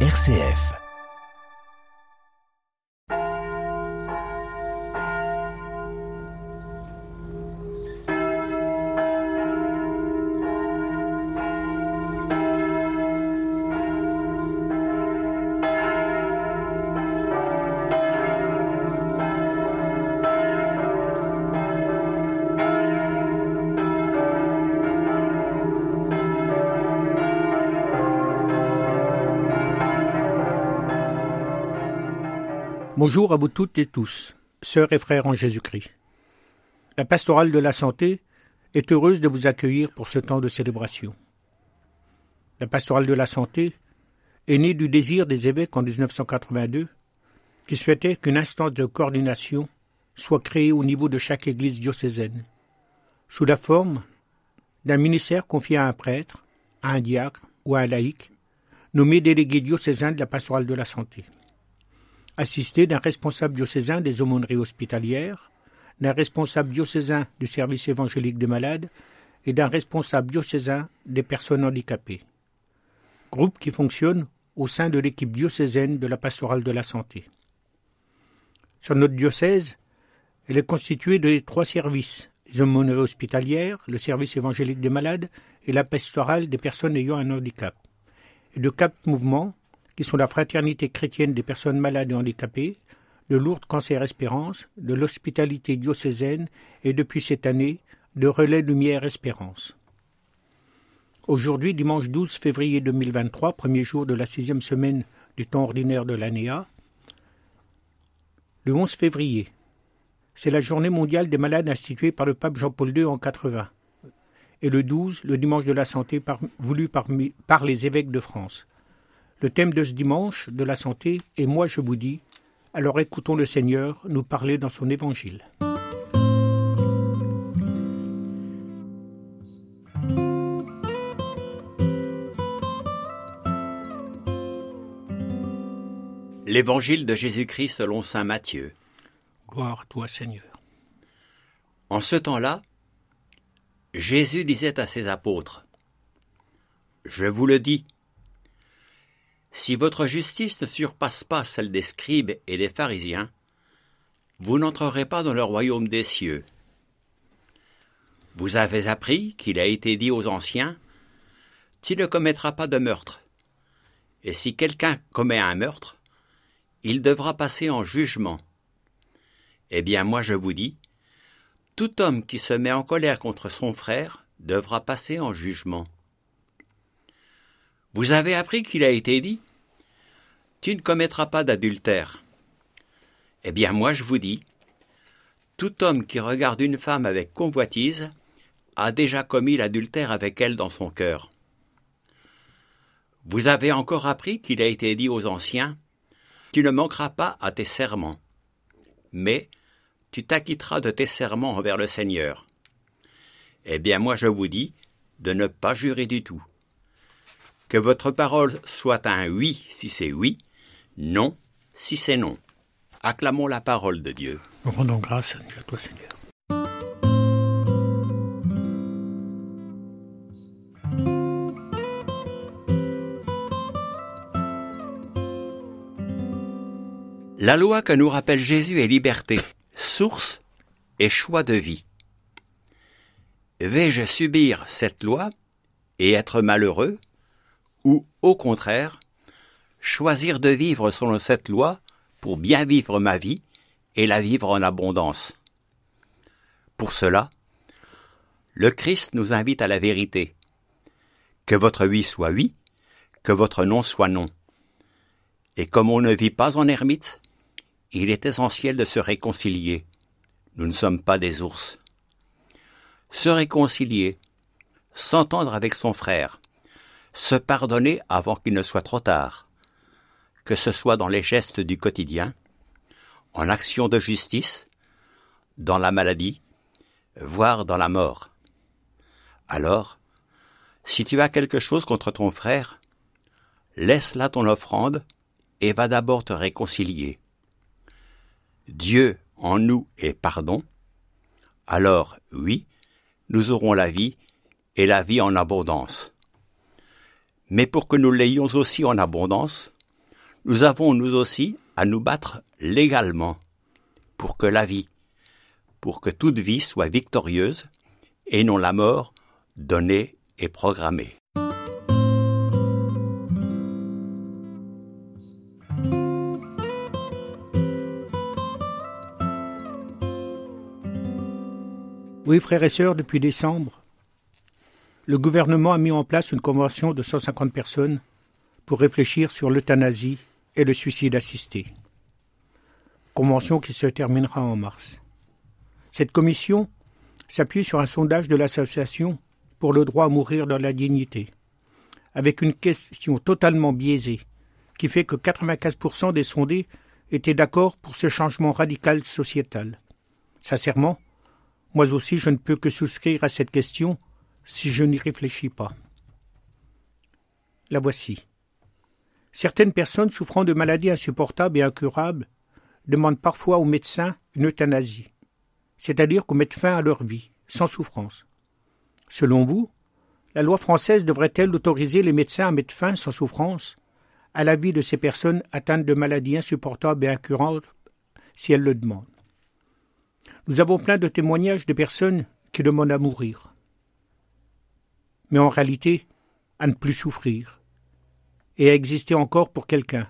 RCF. Bonjour à vous toutes et tous, sœurs et frères en Jésus-Christ. La pastorale de la santé est heureuse de vous accueillir pour ce temps de célébration. La pastorale de la santé est née du désir des évêques en 1982 qui souhaitaient qu'une instance de coordination soit créée au niveau de chaque église diocésaine, sous la forme d'un ministère confié à un prêtre, à un diacre ou à un laïc, nommé délégué diocésain de la pastorale de la santé assisté d'un responsable diocésain des aumôneries hospitalières, d'un responsable diocésain du service évangélique des malades et d'un responsable diocésain des personnes handicapées. Groupe qui fonctionne au sein de l'équipe diocésaine de la pastorale de la santé. Sur notre diocèse, elle est constituée de trois services les aumôneries hospitalières, le service évangélique des malades et la pastorale des personnes ayant un handicap, et de quatre mouvements qui sont la Fraternité chrétienne des personnes malades et handicapées, de Lourdes Cancer Espérance, de l'hospitalité diocésaine et depuis cette année de Relais Lumière Espérance. Aujourd'hui, dimanche 12 février 2023, premier jour de la sixième semaine du temps ordinaire de l'ANEA, le 11 février, c'est la journée mondiale des malades instituée par le pape Jean-Paul II en 80, et le 12, le dimanche de la santé voulu par les évêques de France. Le thème de ce dimanche de la santé est Moi je vous dis. Alors écoutons le Seigneur nous parler dans son évangile. L'évangile de Jésus-Christ selon saint Matthieu. Gloire à toi Seigneur. En ce temps-là, Jésus disait à ses apôtres, Je vous le dis, si votre justice ne surpasse pas celle des scribes et des pharisiens, vous n'entrerez pas dans le royaume des cieux. Vous avez appris qu'il a été dit aux anciens, Tu ne commettras pas de meurtre. Et si quelqu'un commet un meurtre, il devra passer en jugement. Eh bien moi je vous dis, tout homme qui se met en colère contre son frère devra passer en jugement. Vous avez appris qu'il a été dit Tu ne commettras pas d'adultère. Eh bien, moi je vous dis Tout homme qui regarde une femme avec convoitise a déjà commis l'adultère avec elle dans son cœur. Vous avez encore appris qu'il a été dit aux anciens Tu ne manqueras pas à tes serments, mais tu t'acquitteras de tes serments envers le Seigneur. Eh bien, moi je vous dis de ne pas jurer du tout que votre parole soit un oui si c'est oui, non si c'est non. Acclamons la parole de Dieu. Rendons grâce à toi Seigneur. La loi que nous rappelle Jésus est liberté, source et choix de vie. Vais-je subir cette loi et être malheureux ou, au contraire, choisir de vivre selon cette loi pour bien vivre ma vie et la vivre en abondance. Pour cela, le Christ nous invite à la vérité. Que votre oui soit oui, que votre non soit non. Et comme on ne vit pas en ermite, il est essentiel de se réconcilier. Nous ne sommes pas des ours. Se réconcilier, s'entendre avec son frère, se pardonner avant qu'il ne soit trop tard, que ce soit dans les gestes du quotidien, en action de justice, dans la maladie, voire dans la mort. Alors, si tu as quelque chose contre ton frère, laisse là ton offrande et va d'abord te réconcilier. Dieu en nous est pardon, alors oui, nous aurons la vie et la vie en abondance. Mais pour que nous l'ayons aussi en abondance, nous avons nous aussi à nous battre légalement pour que la vie, pour que toute vie soit victorieuse et non la mort donnée et programmée. Oui, frères et sœurs, depuis décembre, le gouvernement a mis en place une convention de 150 personnes pour réfléchir sur l'euthanasie et le suicide assisté. Convention qui se terminera en mars. Cette commission s'appuie sur un sondage de l'association pour le droit à mourir dans la dignité, avec une question totalement biaisée, qui fait que 95% des sondés étaient d'accord pour ce changement radical sociétal. Sincèrement, moi aussi, je ne peux que souscrire à cette question si je n'y réfléchis pas. La voici. Certaines personnes souffrant de maladies insupportables et incurables demandent parfois aux médecins une euthanasie, c'est-à-dire qu'on mette fin à leur vie, sans souffrance. Selon vous, la loi française devrait-elle autoriser les médecins à mettre fin sans souffrance à la vie de ces personnes atteintes de maladies insupportables et incurables si elles le demandent? Nous avons plein de témoignages de personnes qui demandent à mourir, mais en réalité à ne plus souffrir et à exister encore pour quelqu'un,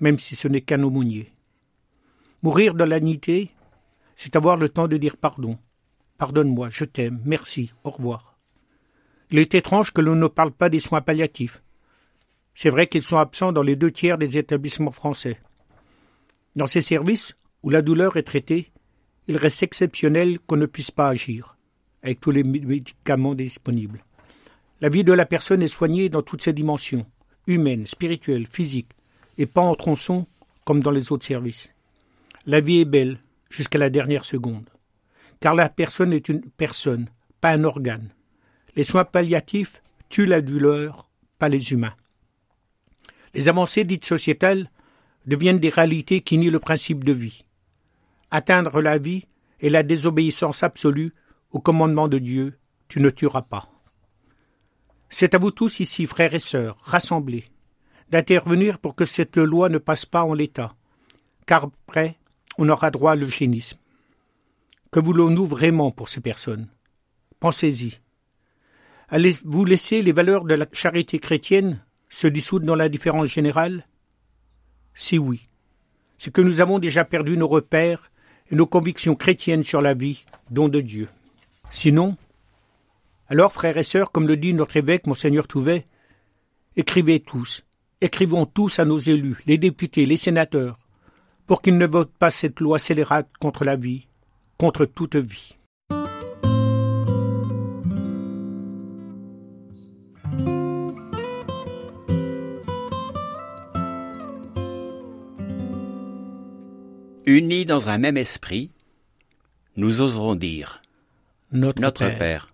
même si ce n'est qu'un aumônier. Mourir dans la c'est avoir le temps de dire pardon. Pardonne-moi, je t'aime, merci, au revoir. Il est étrange que l'on ne parle pas des soins palliatifs. C'est vrai qu'ils sont absents dans les deux tiers des établissements français. Dans ces services, où la douleur est traitée, il reste exceptionnel qu'on ne puisse pas agir, avec tous les médicaments disponibles. La vie de la personne est soignée dans toutes ses dimensions, humaines, spirituelles, physiques, et pas en tronçon comme dans les autres services. La vie est belle jusqu'à la dernière seconde, car la personne est une personne, pas un organe. Les soins palliatifs tuent la douleur, pas les humains. Les avancées dites sociétales deviennent des réalités qui nient le principe de vie. Atteindre la vie et la désobéissance absolue au commandement de Dieu, tu ne tueras pas. C'est à vous tous ici, frères et sœurs, rassemblés, d'intervenir pour que cette loi ne passe pas en l'état, car après, on aura droit à l'eugénisme. Que voulons-nous vraiment pour ces personnes? Pensez-y. Allez-vous laisser les valeurs de la charité chrétienne se dissoudre dans l'indifférence générale? Si oui, c'est que nous avons déjà perdu nos repères et nos convictions chrétiennes sur la vie, don de Dieu. Sinon, alors, frères et sœurs, comme le dit notre évêque, Monseigneur Touvet, écrivez tous, écrivons tous à nos élus, les députés, les sénateurs, pour qu'ils ne votent pas cette loi scélérate contre la vie, contre toute vie. Unis dans un même esprit, nous oserons dire Notre, Père,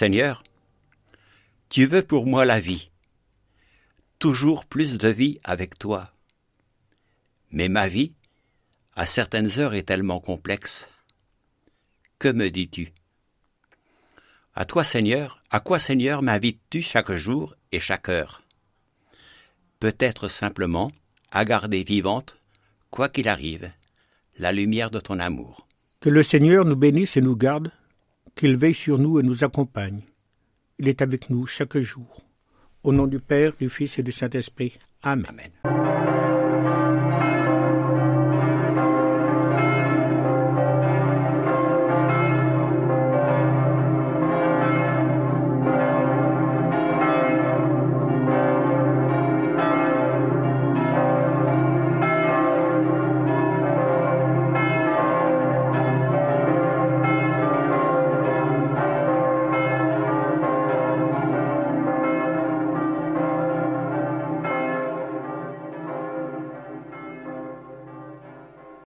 Seigneur, tu veux pour moi la vie, toujours plus de vie avec toi. Mais ma vie, à certaines heures, est tellement complexe. Que me dis-tu? À toi, Seigneur, à quoi, Seigneur, m'invites-tu chaque jour et chaque heure? Peut-être simplement à garder vivante, quoi qu'il arrive, la lumière de ton amour. Que le Seigneur nous bénisse et nous garde, qu'il veille sur nous et nous accompagne. Il est avec nous chaque jour. Au nom du Père, du Fils et du Saint-Esprit. Amen. Amen.